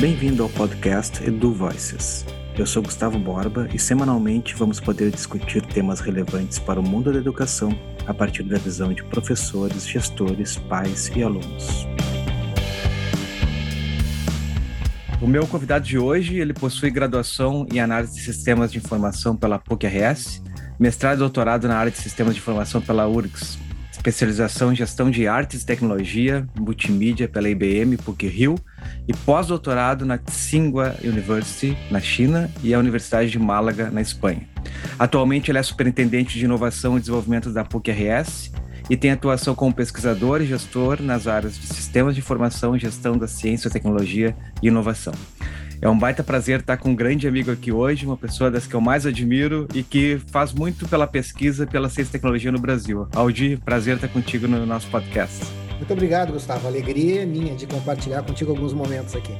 Bem-vindo ao podcast Edu Voices. Eu sou Gustavo Borba e semanalmente vamos poder discutir temas relevantes para o mundo da educação a partir da visão de professores, gestores, pais e alunos. O meu convidado de hoje, ele possui graduação em análise de sistemas de informação pela PUC-RS, mestrado e doutorado na área de sistemas de informação pela URGS, especialização em gestão de artes e tecnologia, multimídia pela IBM PUC-Rio e pós-doutorado na Tsinghua University, na China, e a Universidade de Málaga, na Espanha. Atualmente, ele é superintendente de inovação e desenvolvimento da PUC-RS e tem atuação como pesquisador e gestor nas áreas de sistemas de informação, gestão da ciência, tecnologia e inovação. É um baita prazer estar com um grande amigo aqui hoje, uma pessoa das que eu mais admiro e que faz muito pela pesquisa pela ciência e tecnologia no Brasil. Aldi, prazer estar contigo no nosso podcast. Muito obrigado, Gustavo. Alegria minha de compartilhar contigo alguns momentos aqui.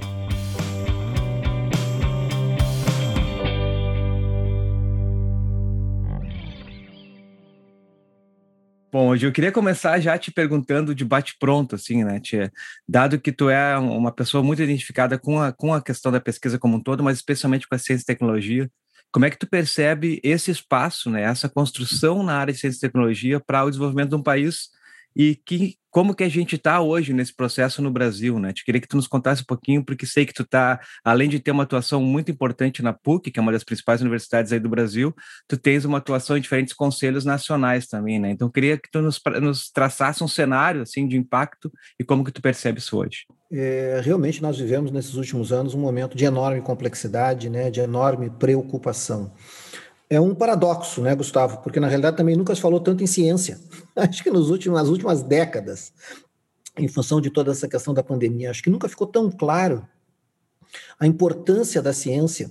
Bom, hoje eu queria começar já te perguntando de bate-pronto, assim, né, tia? Dado que tu é uma pessoa muito identificada com a, com a questão da pesquisa como um todo, mas especialmente com a ciência e tecnologia, como é que tu percebe esse espaço, né, essa construção na área de ciência e tecnologia para o desenvolvimento de um país e que, como que a gente está hoje nesse processo no Brasil, né? Te queria que tu nos contasse um pouquinho, porque sei que tu está, além de ter uma atuação muito importante na PUC, que é uma das principais universidades aí do Brasil, tu tens uma atuação em diferentes conselhos nacionais também, né? Então, queria que tu nos, nos traçasse um cenário, assim, de impacto e como que tu percebe isso hoje. É, realmente, nós vivemos nesses últimos anos um momento de enorme complexidade, né? De enorme preocupação é um paradoxo, né, Gustavo? Porque na realidade também nunca se falou tanto em ciência. Acho que nos últimos, nas últimas décadas, em função de toda essa questão da pandemia, acho que nunca ficou tão claro a importância da ciência,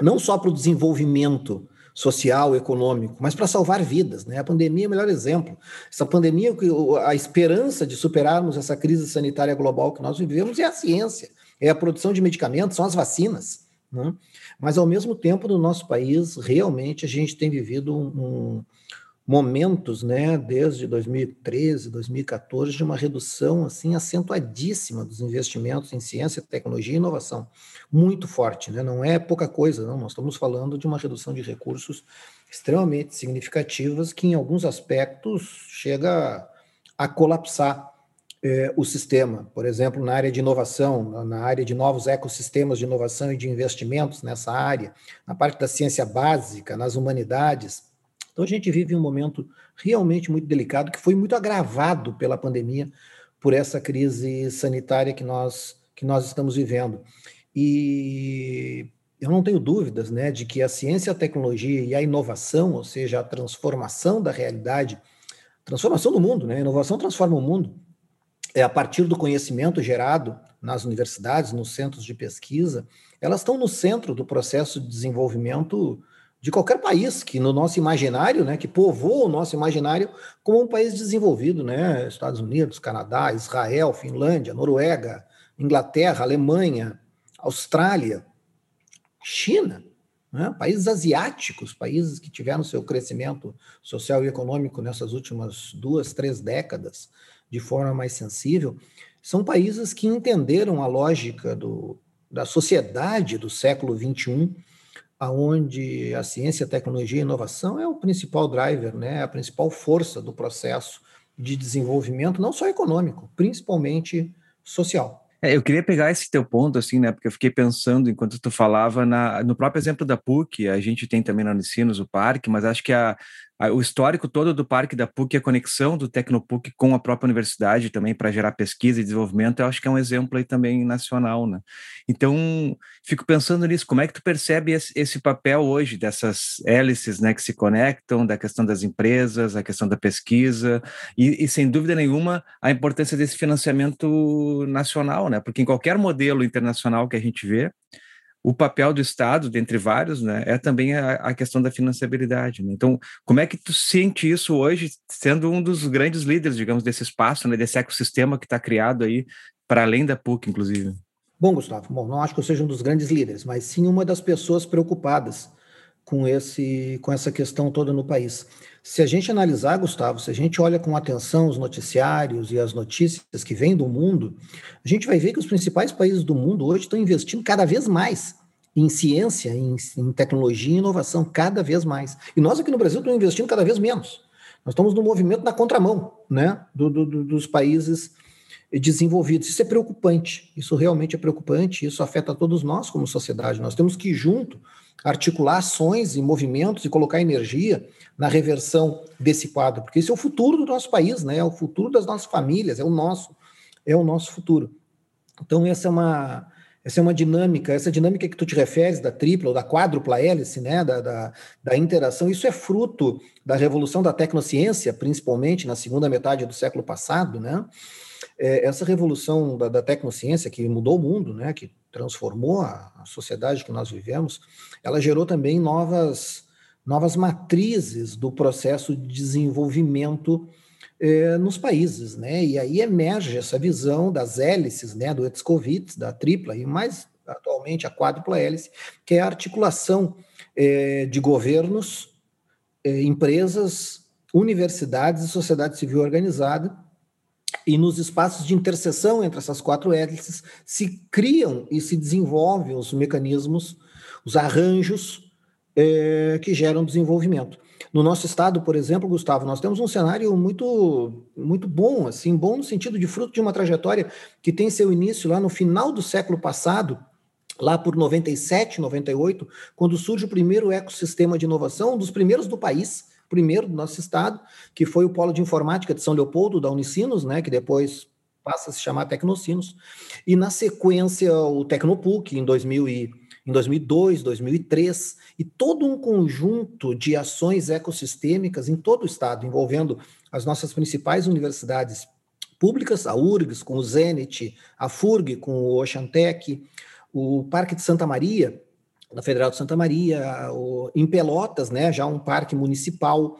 não só para o desenvolvimento social, econômico, mas para salvar vidas, né? A pandemia é o melhor exemplo. Essa pandemia, a esperança de superarmos essa crise sanitária global que nós vivemos é a ciência, é a produção de medicamentos, são as vacinas. Né? Mas, ao mesmo tempo, no nosso país, realmente a gente tem vivido um, momentos, né, desde 2013, 2014, de uma redução assim acentuadíssima dos investimentos em ciência, tecnologia e inovação. Muito forte, né? não é pouca coisa, não. Nós estamos falando de uma redução de recursos extremamente significativas que, em alguns aspectos, chega a colapsar eh, o sistema, por exemplo, na área de inovação, na área de novos ecossistemas de inovação e de investimentos nessa área, na parte da ciência básica, nas humanidades. Então, a gente vive um momento realmente muito delicado, que foi muito agravado pela pandemia, por essa crise sanitária que nós, que nós estamos vivendo. E eu não tenho dúvidas né, de que a ciência, a tecnologia e a inovação, ou seja, a transformação da realidade, transformação do mundo, né? A inovação transforma o mundo é, a partir do conhecimento gerado nas universidades, nos centros de pesquisa, elas estão no centro do processo de desenvolvimento de qualquer país que no nosso imaginário, né, que povoa o nosso imaginário como um país desenvolvido, né, Estados Unidos, Canadá, Israel, Finlândia, Noruega, Inglaterra, Alemanha, Austrália, China, né, países asiáticos, países que tiveram seu crescimento social e econômico nessas últimas duas, três décadas, de forma mais sensível, são países que entenderam a lógica do, da sociedade do século XXI, aonde a ciência, a tecnologia e a inovação é o principal driver, né, a principal força do processo de desenvolvimento, não só econômico, principalmente social. É, eu queria pegar esse teu ponto, assim, né? Porque eu fiquei pensando enquanto tu falava na, no próprio exemplo da PUC, a gente tem também na Unicinos o parque, mas acho que a, o histórico todo do parque da PUC, a conexão do Tecnopuc com a própria universidade também para gerar pesquisa e desenvolvimento, eu acho que é um exemplo aí também nacional, né? Então, fico pensando nisso, como é que tu percebe esse, esse, papel hoje dessas hélices, né, que se conectam, da questão das empresas, a questão da pesquisa e, e sem dúvida nenhuma a importância desse financiamento nacional, né? Porque em qualquer modelo internacional que a gente vê, o papel do Estado, dentre vários, né, é também a, a questão da financiabilidade. Né? Então, como é que tu sente isso hoje, sendo um dos grandes líderes, digamos, desse espaço, né, desse ecossistema que está criado aí, para além da PUC, inclusive? Bom, Gustavo, bom, não acho que eu seja um dos grandes líderes, mas sim uma das pessoas preocupadas com, esse, com essa questão toda no país. Se a gente analisar, Gustavo, se a gente olha com atenção os noticiários e as notícias que vêm do mundo, a gente vai ver que os principais países do mundo hoje estão investindo cada vez mais em ciência, em, em tecnologia e inovação, cada vez mais. E nós aqui no Brasil estamos investindo cada vez menos. Nós estamos no movimento na contramão né, do, do, dos países desenvolvidos. Isso é preocupante, isso realmente é preocupante, isso afeta todos nós como sociedade. Nós temos que, junto, articular ações e movimentos e colocar energia na reversão desse quadro, porque esse é o futuro do nosso país, né? É o futuro das nossas famílias, é o nosso, é o nosso futuro. Então essa é uma essa é uma dinâmica, essa dinâmica que tu te referes da tripla ou da quádrupla hélice, né, da, da, da, interação, isso é fruto da revolução da tecnociência, principalmente na segunda metade do século passado, né? É, essa revolução da, da, tecnociência que mudou o mundo, né, que transformou a, a sociedade que nós vivemos, ela gerou também novas, novas matrizes do processo de desenvolvimento eh, nos países, né? E aí emerge essa visão das hélices, né, do Etzkovitz, da tripla e mais atualmente a quádrupla hélice, que é a articulação eh, de governos, eh, empresas, universidades e sociedade civil organizada e nos espaços de interseção entre essas quatro hélices se criam e se desenvolvem os mecanismos, os arranjos é, que geram desenvolvimento. No nosso estado, por exemplo, Gustavo, nós temos um cenário muito, muito bom, assim, bom no sentido de fruto de uma trajetória que tem seu início lá no final do século passado, lá por 97, 98, quando surge o primeiro ecossistema de inovação, um dos primeiros do país, primeiro do nosso estado, que foi o Polo de Informática de São Leopoldo, da Unicinos, né, que depois passa a se chamar Tecnocinos, e na sequência o Tecnopuc em 2000 e em 2002, 2003, e todo um conjunto de ações ecossistêmicas em todo o estado, envolvendo as nossas principais universidades públicas, a URGS com o Zenit, a FURG com o Oceantec, o Parque de Santa Maria, da Federal de Santa Maria, o, em Pelotas, né, já um parque municipal,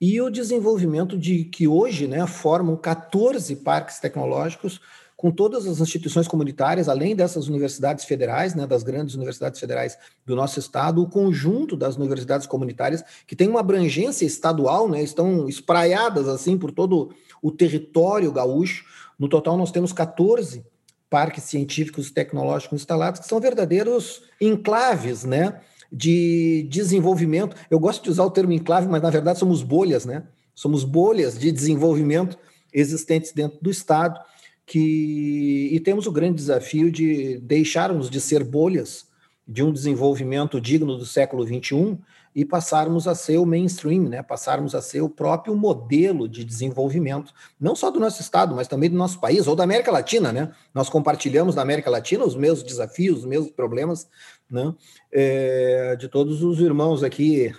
e o desenvolvimento de que hoje né, formam 14 parques tecnológicos com todas as instituições comunitárias, além dessas universidades federais, né, das grandes universidades federais do nosso estado, o conjunto das universidades comunitárias, que tem uma abrangência estadual, né, estão espraiadas assim por todo o território gaúcho. No total, nós temos 14 parques científicos tecnológicos instalados, que são verdadeiros enclaves, né, de desenvolvimento. Eu gosto de usar o termo enclave, mas na verdade somos bolhas, né? Somos bolhas de desenvolvimento existentes dentro do Estado que e temos o grande desafio de deixarmos de ser bolhas de um desenvolvimento digno do século XXI e passarmos a ser o mainstream, né? passarmos a ser o próprio modelo de desenvolvimento, não só do nosso estado, mas também do nosso país ou da América Latina. Né? Nós compartilhamos na América Latina os mesmos desafios, os mesmos problemas né? É, de todos os irmãos aqui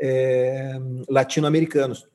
é, latino-americanos.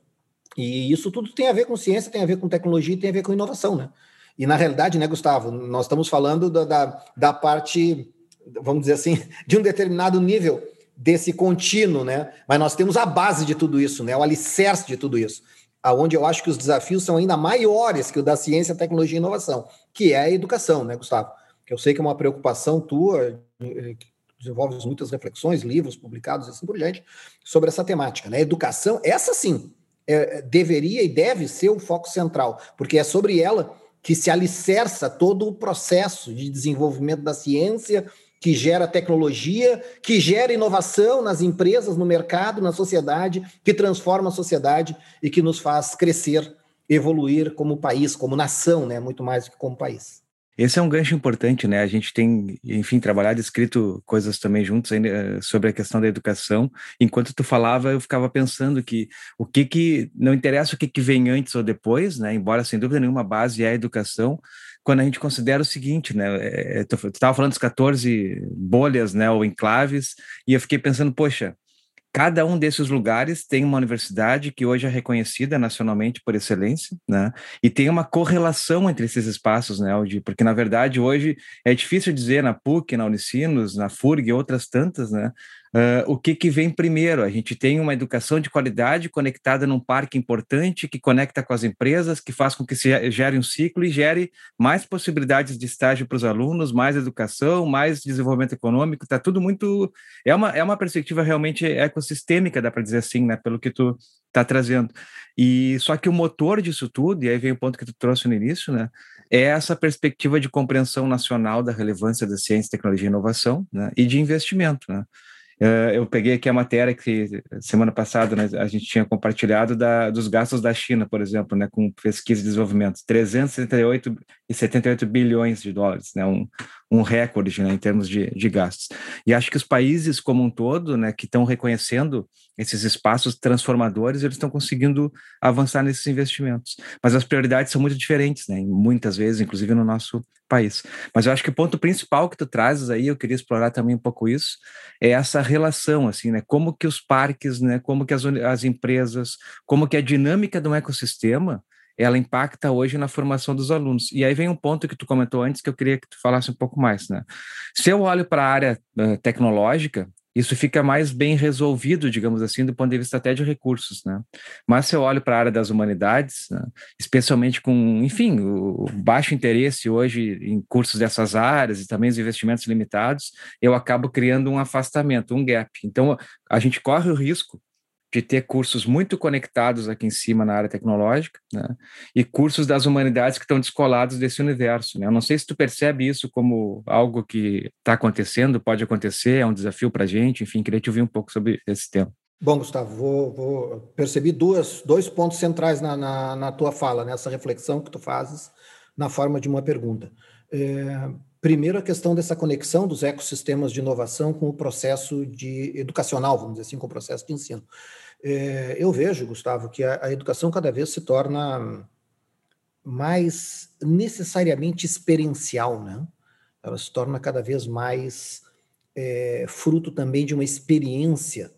E isso tudo tem a ver com ciência, tem a ver com tecnologia, tem a ver com inovação. Né? E na realidade, né, Gustavo, nós estamos falando da, da, da parte, vamos dizer assim, de um determinado nível desse contínuo, né? Mas nós temos a base de tudo isso, né? O alicerce de tudo isso. Aonde eu acho que os desafios são ainda maiores que o da ciência, tecnologia e inovação, que é a educação, né, Gustavo? Que eu sei que é uma preocupação tua, eh, desenvolve muitas reflexões, livros publicados e assim por diante, sobre essa temática, né? Educação, essa sim, é, deveria e deve ser o foco central, porque é sobre ela que se alicerça todo o processo de desenvolvimento da ciência, que gera tecnologia, que gera inovação nas empresas, no mercado, na sociedade, que transforma a sociedade e que nos faz crescer, evoluir como país, como nação, né? muito mais do que como país. Esse é um gancho importante, né? A gente tem, enfim, trabalhado, escrito coisas também juntos eh, sobre a questão da educação. Enquanto tu falava, eu ficava pensando que o que que não interessa o que que vem antes ou depois, né? Embora sem dúvida nenhuma a base é a educação, quando a gente considera o seguinte, né? É, tu estava falando dos 14 bolhas, né, ou enclaves, e eu fiquei pensando, poxa, Cada um desses lugares tem uma universidade que hoje é reconhecida nacionalmente por excelência, né? E tem uma correlação entre esses espaços, né, Aldi? Porque, na verdade, hoje é difícil dizer na PUC, na Unicinos, na FURG e outras tantas, né? Uh, o que, que vem primeiro? A gente tem uma educação de qualidade conectada num parque importante, que conecta com as empresas, que faz com que se gere um ciclo e gere mais possibilidades de estágio para os alunos, mais educação, mais desenvolvimento econômico. Está tudo muito. É uma, é uma perspectiva realmente ecossistêmica, dá para dizer assim, né? Pelo que tu está trazendo. E só que o motor disso tudo, e aí vem o ponto que tu trouxe no início, né? É essa perspectiva de compreensão nacional da relevância da ciência, tecnologia e inovação, né? E de investimento, né? Uh, eu peguei aqui a matéria que semana passada né, a gente tinha compartilhado da, dos gastos da China, por exemplo, né, com pesquisa e desenvolvimento, 378 e 78 bilhões de dólares, né, um, um recorde né, em termos de, de gastos. E acho que os países como um todo, né, que estão reconhecendo esses espaços transformadores, eles estão conseguindo avançar nesses investimentos. Mas as prioridades são muito diferentes, né, muitas vezes, inclusive no nosso país. Mas eu acho que o ponto principal que tu trazes aí, eu queria explorar também um pouco isso, é essa relação, assim, né, como que os parques, né, como que as, as empresas, como que a dinâmica do ecossistema ela impacta hoje na formação dos alunos. E aí vem um ponto que tu comentou antes que eu queria que tu falasse um pouco mais, né? Se eu olho para a área uh, tecnológica, isso fica mais bem resolvido, digamos assim, do ponto de vista até de recursos, né? Mas se eu olho para a área das humanidades, né, especialmente com, enfim, o baixo interesse hoje em cursos dessas áreas e também os investimentos limitados, eu acabo criando um afastamento, um gap. Então, a gente corre o risco de ter cursos muito conectados aqui em cima na área tecnológica, né? E cursos das humanidades que estão descolados desse universo, né? Eu não sei se tu percebe isso como algo que está acontecendo, pode acontecer, é um desafio para a gente, enfim, queria te ouvir um pouco sobre esse tema. Bom, Gustavo, vou, vou percebi duas, dois pontos centrais na, na, na, tua fala, nessa reflexão que tu fazes na forma de uma pergunta. É, primeiro, a questão dessa conexão dos ecossistemas de inovação com o processo de educacional, vamos dizer assim, com o processo de ensino. É, eu vejo, Gustavo, que a, educação cada vez se torna mais necessariamente experiencial, né? Ela se torna cada vez mais é, fruto também de uma experiência.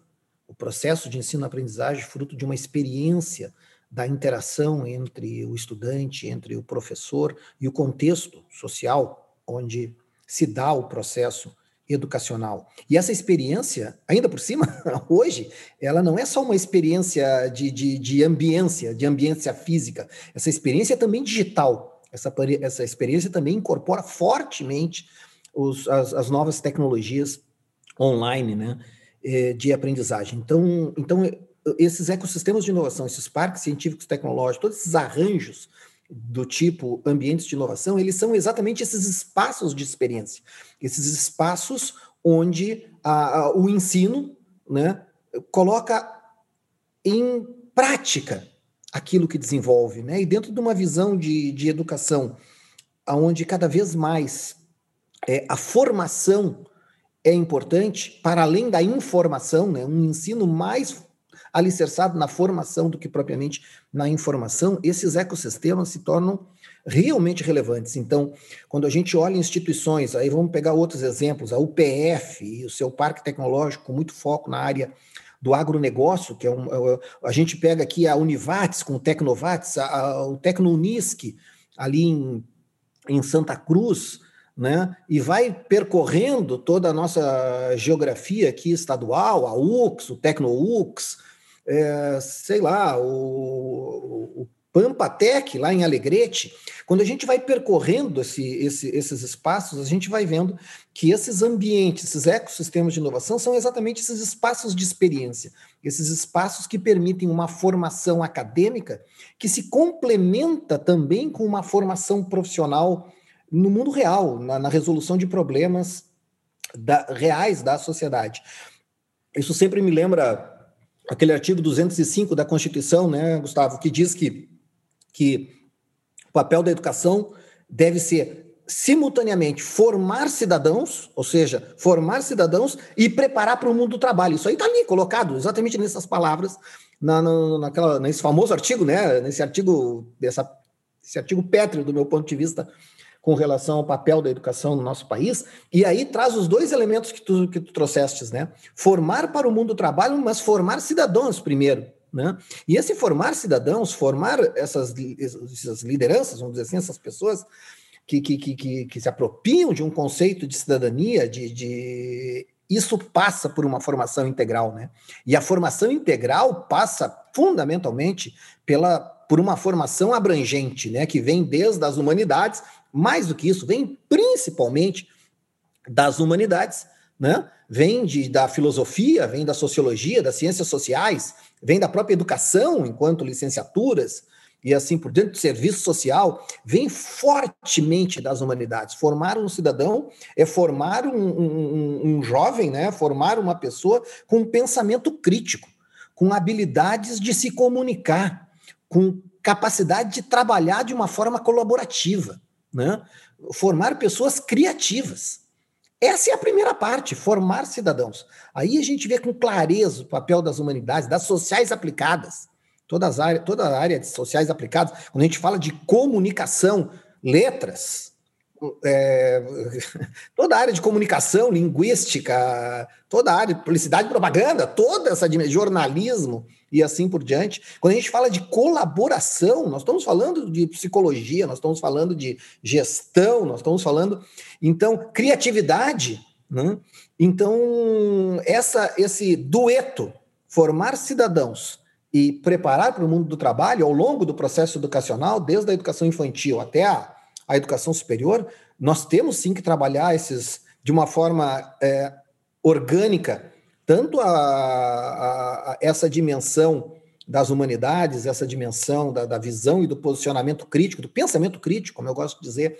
O processo de ensino-aprendizagem fruto de uma experiência da interação entre o estudante, entre o professor e o contexto social onde se dá o processo educacional. E essa experiência, ainda por cima, hoje, ela não é só uma experiência de, de, de ambiência, de ambiência física, essa experiência é também digital. Essa, essa experiência também incorpora fortemente os, as, as novas tecnologias online né, eh, de aprendizagem. Então, então, esses ecossistemas de inovação, esses parques científicos tecnológicos, todos esses arranjos do tipo ambientes de inovação, eles são exatamente esses espaços de experiência, esses espaços onde a, a, o ensino né, coloca em prática aquilo que desenvolve, né? E dentro de uma visão de, de educação, onde cada vez mais é, a formação é importante, para além da informação, né? Um ensino mais alicerçado na formação do que propriamente na informação, esses ecossistemas se tornam realmente relevantes. Então, quando a gente olha instituições, aí vamos pegar outros exemplos, a UPF e o seu parque tecnológico com muito foco na área do agronegócio, que é um, é a gente pega aqui a Univates com o Tecnovates, a, a, o Tecnounisc ali em, em Santa Cruz, né? E vai percorrendo toda a nossa geografia aqui estadual, a UX, o TecnoUX, é, sei lá, o, o Pampatec, lá em Alegrete, quando a gente vai percorrendo esse, esse, esses espaços, a gente vai vendo que esses ambientes, esses ecossistemas de inovação são exatamente esses espaços de experiência, esses espaços que permitem uma formação acadêmica que se complementa também com uma formação profissional no mundo real, na, na resolução de problemas da, reais da sociedade. Isso sempre me lembra aquele artigo 205 da Constituição, né, Gustavo, que diz que, que o papel da educação deve ser simultaneamente formar cidadãos, ou seja, formar cidadãos e preparar para o mundo do trabalho. Isso aí está ali colocado, exatamente nessas palavras, na, na, naquela, nesse famoso artigo, né, nesse artigo, dessa, esse artigo pétreo do meu ponto de vista com relação ao papel da educação no nosso país, e aí traz os dois elementos que tu, que tu trouxestes, né? Formar para o mundo do trabalho, mas formar cidadãos primeiro, né? E esse formar cidadãos, formar essas, essas lideranças, vamos dizer assim, essas pessoas que, que, que, que, se apropriam de um conceito de cidadania, de, de isso passa por uma formação integral, né? E a formação integral passa fundamentalmente pela, por uma formação abrangente, né? Que vem desde as humanidades, mais do que isso, vem principalmente das humanidades, né? Vem de, da filosofia, vem da sociologia, das ciências sociais, vem da própria educação, enquanto licenciaturas, e assim por dentro do serviço social, vem fortemente das humanidades. Formar um cidadão é formar um, um, um jovem, né? formar uma pessoa com pensamento crítico, com habilidades de se comunicar, com capacidade de trabalhar de uma forma colaborativa, né? formar pessoas criativas. Essa é a primeira parte, formar cidadãos. Aí a gente vê com clareza o papel das humanidades, das sociais aplicadas, Todas áreas, toda a área de sociais aplicadas, quando a gente fala de comunicação, letras, é, toda a área de comunicação, linguística, toda a área de publicidade propaganda, toda essa de jornalismo e assim por diante. Quando a gente fala de colaboração, nós estamos falando de psicologia, nós estamos falando de gestão, nós estamos falando, então, criatividade. Né? Então, essa, esse dueto, formar cidadãos e preparar para o mundo do trabalho ao longo do processo educacional, desde a educação infantil até a, a educação superior, nós temos sim que trabalhar esses de uma forma é, orgânica, tanto a, a, a, essa dimensão das humanidades, essa dimensão da, da, visão e do posicionamento crítico, do pensamento crítico, como eu gosto de dizer,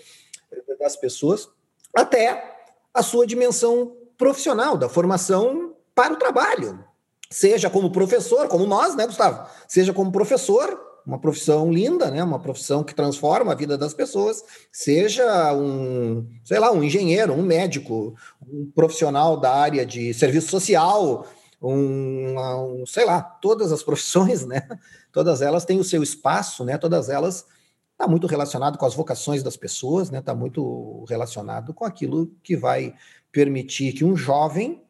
das pessoas, até a sua dimensão profissional, da formação para o trabalho, seja como professor, como nós, né, Gustavo? Seja como professor, uma profissão linda, né? Uma profissão que transforma a vida das pessoas, seja um, sei lá, um engenheiro, um médico, um profissional da área de serviço social, um, um sei lá, todas as profissões, né? Todas elas têm o seu espaço, né? Todas elas está muito relacionado com as vocações das pessoas, né? Está muito relacionado com aquilo que vai permitir que um jovem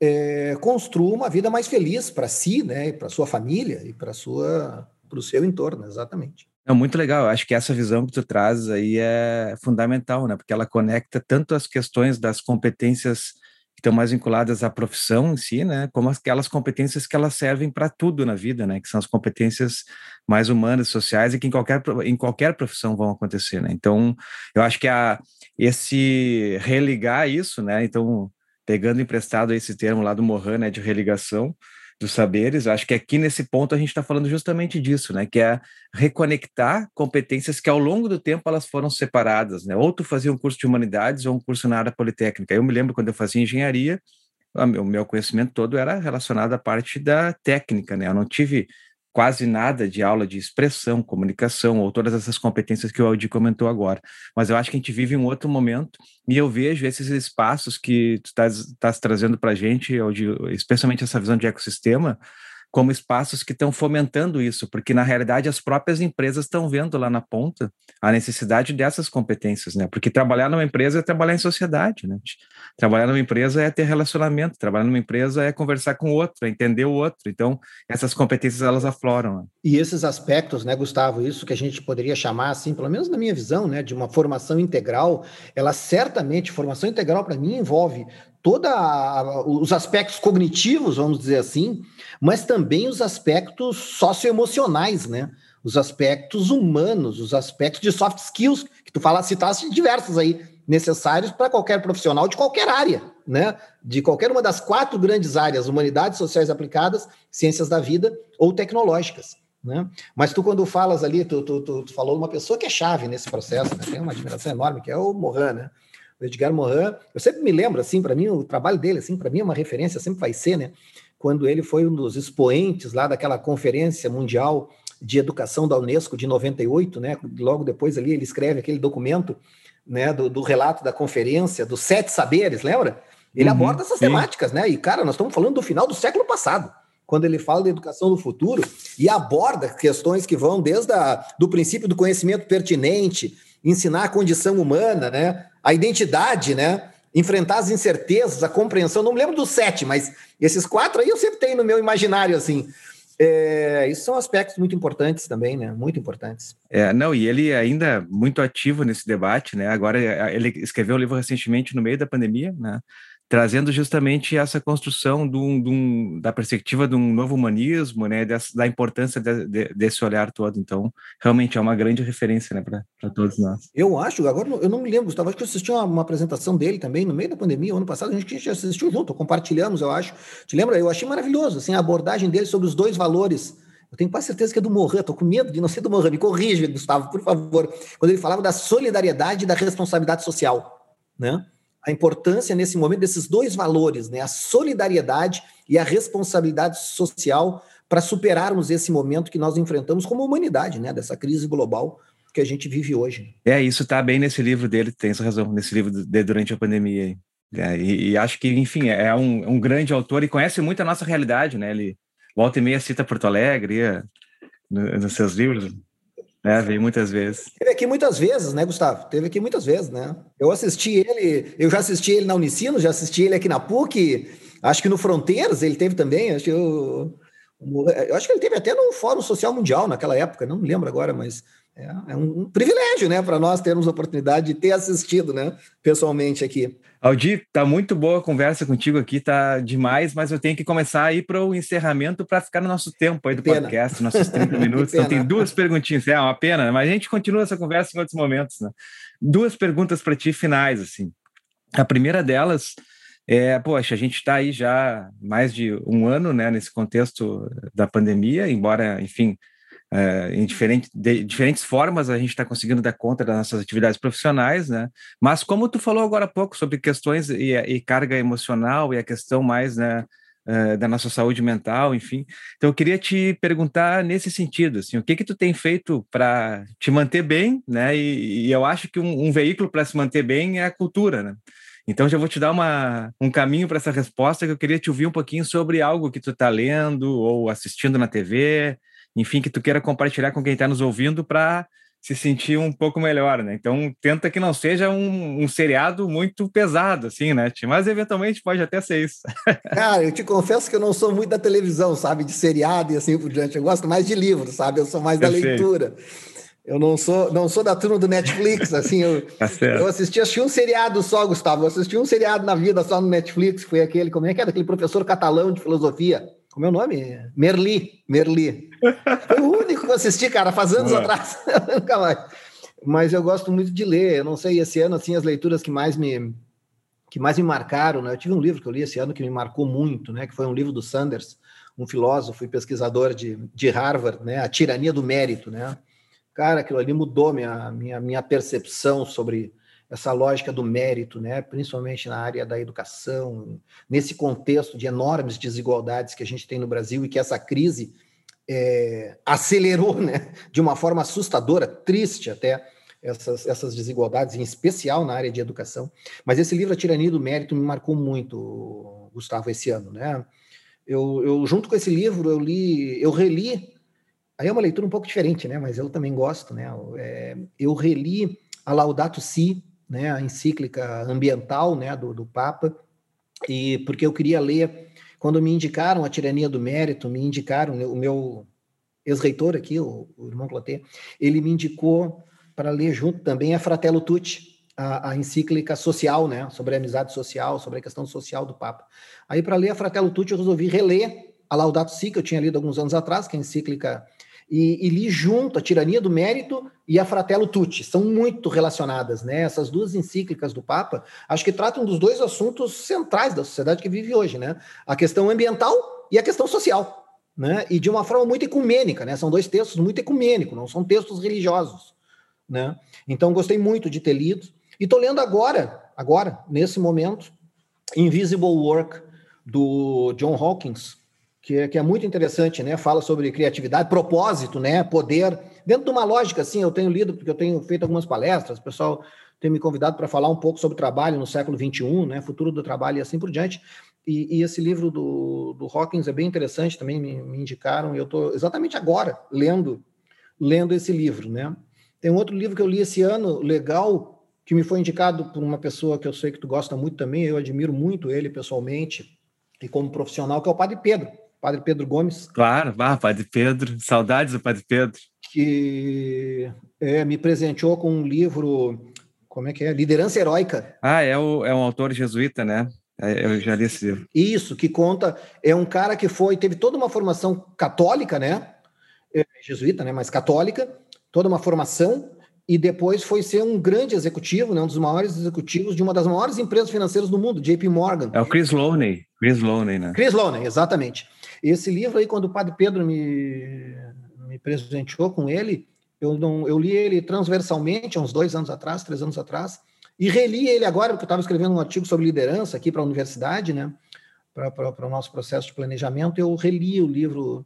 é, construa uma vida mais feliz para si, né, para sua família e para sua para o seu entorno, exatamente. É muito legal. Acho que essa visão que tu traz aí é fundamental, né? Porque ela conecta tanto as questões das competências que estão mais vinculadas à profissão em si, né? Como aquelas competências que elas servem para tudo na vida, né? Que são as competências mais humanas, sociais e que em qualquer em qualquer profissão vão acontecer, né? Então, eu acho que a esse religar isso, né? Então, pegando emprestado esse termo lá do Mohan, né, de religação dos saberes, acho que aqui nesse ponto a gente está falando justamente disso, né, que é reconectar competências que ao longo do tempo elas foram separadas, né, ou tu fazia um curso de humanidades ou um curso na área politécnica. Eu me lembro quando eu fazia engenharia, o meu conhecimento todo era relacionado à parte da técnica, né, eu não tive quase nada de aula de expressão, comunicação, ou todas essas competências que o Aldi comentou agora. Mas eu acho que a gente vive um outro momento e eu vejo esses espaços que tu estás trazendo para a gente, Aldi, especialmente essa visão de ecossistema, como espaços que estão fomentando isso, porque na realidade as próprias empresas estão vendo lá na ponta a necessidade dessas competências, né? Porque trabalhar numa empresa é trabalhar em sociedade, né? Trabalhar numa empresa é ter relacionamento, trabalhar numa empresa é conversar com o outro, é entender o outro. Então, essas competências elas afloram. Né? E esses aspectos, né, Gustavo, isso que a gente poderia chamar assim, pelo menos na minha visão, né, de uma formação integral, ela certamente, formação integral para mim envolve todos os aspectos cognitivos, vamos dizer assim, mas também os aspectos socioemocionais, né? Os aspectos humanos, os aspectos de soft skills, que tu fala, citaste diversos aí, necessários para qualquer profissional de qualquer área, né? De qualquer uma das quatro grandes áreas, humanidades sociais aplicadas, ciências da vida ou tecnológicas. Né? Mas tu, quando falas ali, tu, tu, tu, tu falou uma pessoa que é chave nesse processo, né? tem uma admiração enorme, que é o Mohan, né? O Edgar Morin, eu sempre me lembro, assim, para mim, o trabalho dele, assim, para mim é uma referência, sempre vai ser, né? Quando ele foi um dos expoentes lá daquela conferência mundial de educação da Unesco de 98, né? Logo depois ali ele escreve aquele documento, né, do, do relato da conferência, dos sete saberes, lembra? Ele uhum, aborda essas sim. temáticas, né? E, cara, nós estamos falando do final do século passado, quando ele fala da educação do futuro e aborda questões que vão desde a, do princípio do conhecimento pertinente, ensinar a condição humana, né? A identidade, né? Enfrentar as incertezas, a compreensão. Não me lembro dos sete, mas esses quatro aí eu sempre tenho no meu imaginário, assim. É, isso são aspectos muito importantes também, né? Muito importantes. É, não, e ele ainda é muito ativo nesse debate, né? Agora ele escreveu um livro recentemente no meio da pandemia, né? Trazendo justamente essa construção do, do, da perspectiva de um novo humanismo, né, dessa, da importância de, de, desse olhar todo. Então, realmente é uma grande referência né, para todos nós. Eu acho, agora eu não me lembro, Gustavo, acho que eu assisti uma, uma, apresentação dele também no meio da pandemia, ano passado, a gente assistiu junto, compartilhamos, eu acho. Te lembra? Eu achei maravilhoso assim, a abordagem dele sobre os dois valores. Eu tenho quase certeza que é do Morin, estou com medo de não ser do Morin, me corrija, Gustavo, por favor. Quando ele falava da solidariedade e da responsabilidade social, né? A importância nesse momento desses dois valores, né? A solidariedade e a responsabilidade social para superarmos esse momento que nós enfrentamos como humanidade, né? Dessa crise global que a gente vive hoje. É, isso está bem nesse livro dele, tem essa razão, nesse livro de Durante a Pandemia. É, e, e, acho que, enfim, é um, é um, grande autor e conhece muito a nossa realidade, né? Ele volta e meia cita Porto Alegre é, nos seus livros. É, veio muitas vezes. Teve aqui muitas vezes, né, Gustavo? Teve aqui muitas vezes, né? Eu assisti ele, eu já assisti ele na Unicinos, já assisti ele aqui na PUC, acho que no Fronteiras ele teve também, acho que eu, eu acho que ele teve até no Fórum Social Mundial naquela época, não me lembro agora, mas é, é um, privilégio, né, para nós termos a oportunidade de ter assistido, né, pessoalmente aqui. Aldir, tá muito boa a conversa contigo aqui, tá demais, mas eu tenho que começar a ir para o encerramento para ficar no nosso tempo aí do podcast, nossos 30 minutos. então tem duas perguntinhas, é uma pena, mas a gente continua essa conversa em outros momentos, né? Duas perguntas para ti finais, assim. A primeira delas é, poxa, a gente está aí já mais de um ano, né, nesse contexto da pandemia, embora, enfim, é, em diferente, de, diferentes formas a gente está conseguindo dar conta das nossas atividades profissionais, né? Mas como tu falou agora há pouco sobre questões e, e carga emocional e a questão mais, né, uh, da nossa saúde mental, enfim. Então eu queria te perguntar nesse sentido, assim, o que que tu tem feito para te manter bem, né? E, e eu acho que um, um veículo para se manter bem é a cultura, né? Então já vou te dar uma, um caminho para essa resposta que eu queria te ouvir um pouquinho sobre algo que tu está lendo ou assistindo na TV, enfim, que tu queira compartilhar com quem está nos ouvindo para se sentir um pouco melhor, né? Então, tenta que não seja um, um, seriado muito pesado, assim, né? Mas, eventualmente, pode até ser isso. Cara, eu te confesso que eu não sou muito da televisão, sabe? De seriado e assim por diante. Eu gosto mais de livro, sabe? Eu sou mais da eu leitura. Eu não sou, não sou da turma do Netflix, assim, eu, tá eu assisti, assisti um seriado só, Gustavo, eu assisti um seriado na vida só no Netflix, foi aquele, como é que era, aquele professor catalão de filosofia, como é o nome? Merli. Merli. Foi o único que eu assisti, cara, faz anos atrás. Nunca mais. Mas eu gosto muito de ler. Eu não sei, esse ano, assim, as leituras que mais me que mais me marcaram, né? Eu tive um livro que eu li esse ano que me marcou muito, né? Que foi um livro do Sanders, um filósofo e pesquisador de, de Harvard, né? A Tirania do Mérito, né? Cara, aquilo ali mudou minha, minha, minha percepção sobre essa lógica do mérito, né, principalmente na área da educação, nesse contexto de enormes desigualdades que a gente tem no Brasil e que essa crise é, acelerou né, de uma forma assustadora, triste até, essas, essas desigualdades, em especial na área de educação. Mas esse livro, A Tirania do Mérito, me marcou muito, Gustavo, esse ano. Né? Eu, eu, junto com esse livro, eu li, eu reli, aí é uma leitura um pouco diferente, né? mas eu também gosto, né? É, eu reli a Laudato Si, né, a encíclica ambiental né, do, do Papa, e porque eu queria ler, quando me indicaram a tirania do mérito, me indicaram, o meu ex-reitor aqui, o, o irmão Clotet, ele me indicou para ler junto também a Fratello Tutti, a, a, encíclica social, né, sobre a amizade social, sobre a questão social do Papa. Aí, para ler a Fratello Tutti, eu resolvi reler a Laudato Si, que eu tinha lido alguns anos atrás, que é a encíclica e, e li junto a Tirania do Mérito e a Fratello Tutti. São muito relacionadas, né? Essas duas encíclicas do Papa, acho que tratam dos dois assuntos centrais da sociedade que vive hoje, né? A questão ambiental e a questão social, né? E de uma forma muito ecumênica, né? São dois textos muito ecumênicos, não são textos religiosos, né? Então gostei muito de ter lido e estou lendo agora, agora nesse momento, Invisible Work do John Hawkins, que é, que é muito interessante, né? Fala sobre criatividade, propósito, né? Poder. Dentro de uma lógica, assim, eu tenho lido, porque eu tenho feito algumas palestras, o pessoal tem me convidado para falar um pouco sobre trabalho no século XXI, né? Futuro do trabalho e assim por diante. E, e esse livro do, do Hawkins é bem interessante, também me, me indicaram, e eu estou exatamente agora lendo, lendo esse livro, né? Tem um outro livro que eu li esse ano, legal, que me foi indicado por uma pessoa que eu sei que tu gosta muito também, eu admiro muito ele pessoalmente e como profissional, que é o Padre Pedro. Padre Pedro Gomes. Claro, ah, Padre Pedro, saudades do Padre Pedro. Que é, me presenteou com um livro, como é que é? Liderança Heróica. Ah, é, o, é um autor jesuíta, né? É, eu já li esse livro. Isso, que conta. É um cara que foi, teve toda uma formação católica, né? É, jesuíta, né? Mas católica, toda uma formação, e depois foi ser um grande executivo, né? Um dos maiores executivos de uma das maiores empresas financeiras do mundo, JP Morgan. É o Chris Lowney. Chris Lowney, né? Chris Lowney, exatamente. Esse livro aí, quando o padre Pedro me, me presenteou com ele, eu, não, eu li ele transversalmente, há uns dois anos atrás, três anos atrás, e reli ele agora, porque eu estava escrevendo um artigo sobre liderança aqui para a universidade, né? Para o nosso processo de planejamento, eu reli o livro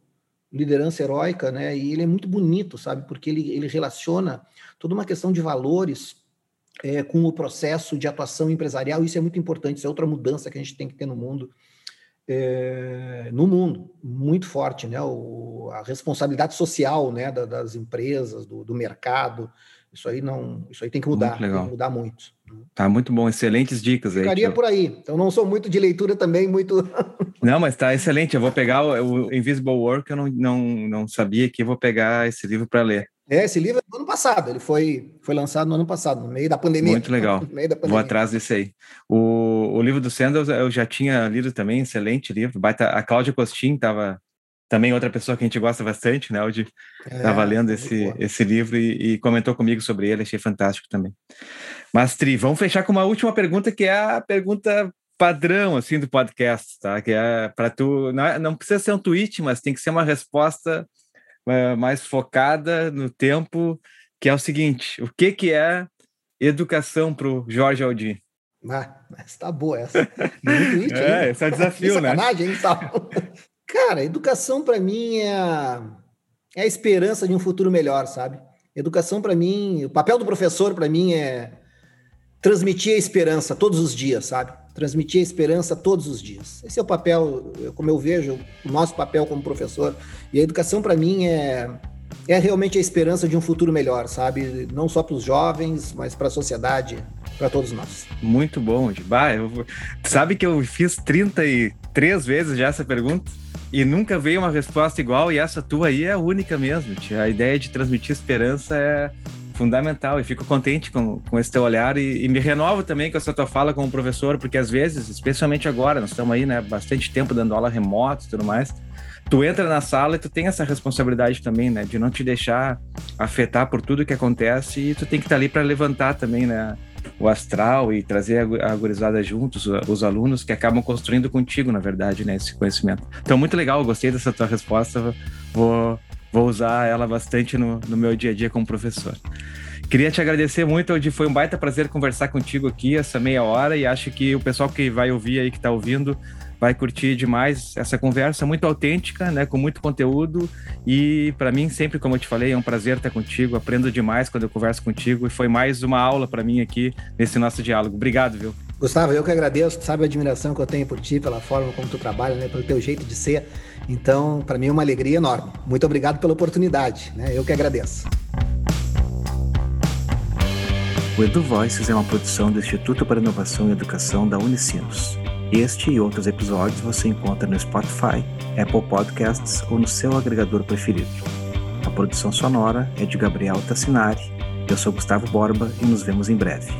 Liderança Heróica, né? E ele é muito bonito, sabe? Porque ele, ele relaciona toda uma questão de valores é, com o processo de atuação empresarial. Isso é muito importante, isso é outra mudança que a gente tem que ter no mundo é, no mundo muito forte, né? O, a responsabilidade social, né, da, das empresas, do, do, mercado, isso aí não, isso aí tem que mudar, tem que mudar muito. Tá muito bom, excelentes dicas aí. Ficaria por aí. Então não sou muito de leitura também, muito. não, mas tá excelente. Eu vou pegar o, o Invisible Work, eu não, não, não sabia que vou pegar esse livro para ler. É, esse livro é do ano passado, ele foi, foi lançado no ano passado, no meio da pandemia. Muito legal. Vou atrás desse aí. O, o livro do Sanders eu já tinha lido também, excelente livro. Baita, a Cláudia Costin estava também outra pessoa que a gente gosta bastante, né? Hoje estava é, lendo esse, esse livro e, e, comentou comigo sobre ele, achei fantástico também. Mas, Tri, vamos fechar com uma última pergunta, que é a pergunta padrão, assim, do podcast, tá? Que é para tu... Não, é, não precisa ser um tweet, mas tem que ser uma resposta mais focada no tempo, que é o seguinte: o que, que é educação para o Jorge Aldi? Ah, essa tá boa essa. Muito é, esse é desafio, né? Hein, Cara, educação para mim é a, é a esperança de um futuro melhor, sabe? Educação para mim, o papel do professor para mim é transmitir a esperança todos os dias, sabe? Transmitir esperança todos os dias. Esse é o papel, como eu vejo, o nosso papel como professor. E a educação, para mim, é, é realmente a esperança de um futuro melhor, sabe? Não só para os jovens, mas para a sociedade, para todos nós. Muito bom, Bah, eu, sabe que eu fiz 33 vezes já essa pergunta? E nunca veio uma resposta igual, e essa tua aí é a única mesmo. A ideia de transmitir esperança é, fundamental e fico contente com, com esse teu olhar e, e, me renovo também com essa tua fala como professor, porque às vezes, especialmente agora, nós estamos aí, né, bastante tempo dando aula remoto e tudo mais, tu entra na sala e tu tem essa responsabilidade também, né, de não te deixar afetar por tudo que acontece e tu tem que estar ali para levantar também, né, o astral e trazer a gurizada juntos, os alunos que acabam construindo contigo, na verdade, né, esse conhecimento. Então, muito legal, gostei dessa tua resposta, vou vou usar ela bastante no, no meu dia a dia como professor. Queria te agradecer muito, Odi. Foi um baita prazer conversar contigo aqui essa meia hora e acho que o pessoal que vai ouvir aí, que está ouvindo, vai curtir demais essa conversa muito autêntica, né, com muito conteúdo e para mim sempre, como eu te falei, é um prazer estar contigo. Aprendo demais quando eu converso contigo e foi mais uma aula para mim aqui nesse nosso diálogo. Obrigado, viu? Gustavo, eu que agradeço. Sabe a admiração que eu tenho por ti, pela forma como tu trabalha, né, pelo teu jeito de ser. Então, para mim é uma alegria enorme. Muito obrigado pela oportunidade, né? Eu que agradeço. O Edu Voices é uma produção do Instituto para Inovação e Educação da Unicinos. Este e outros episódios você encontra no Spotify, Apple Podcasts ou no seu agregador preferido. A produção sonora é de Gabriel Tassinari. Eu sou Gustavo Borba e nos vemos em breve.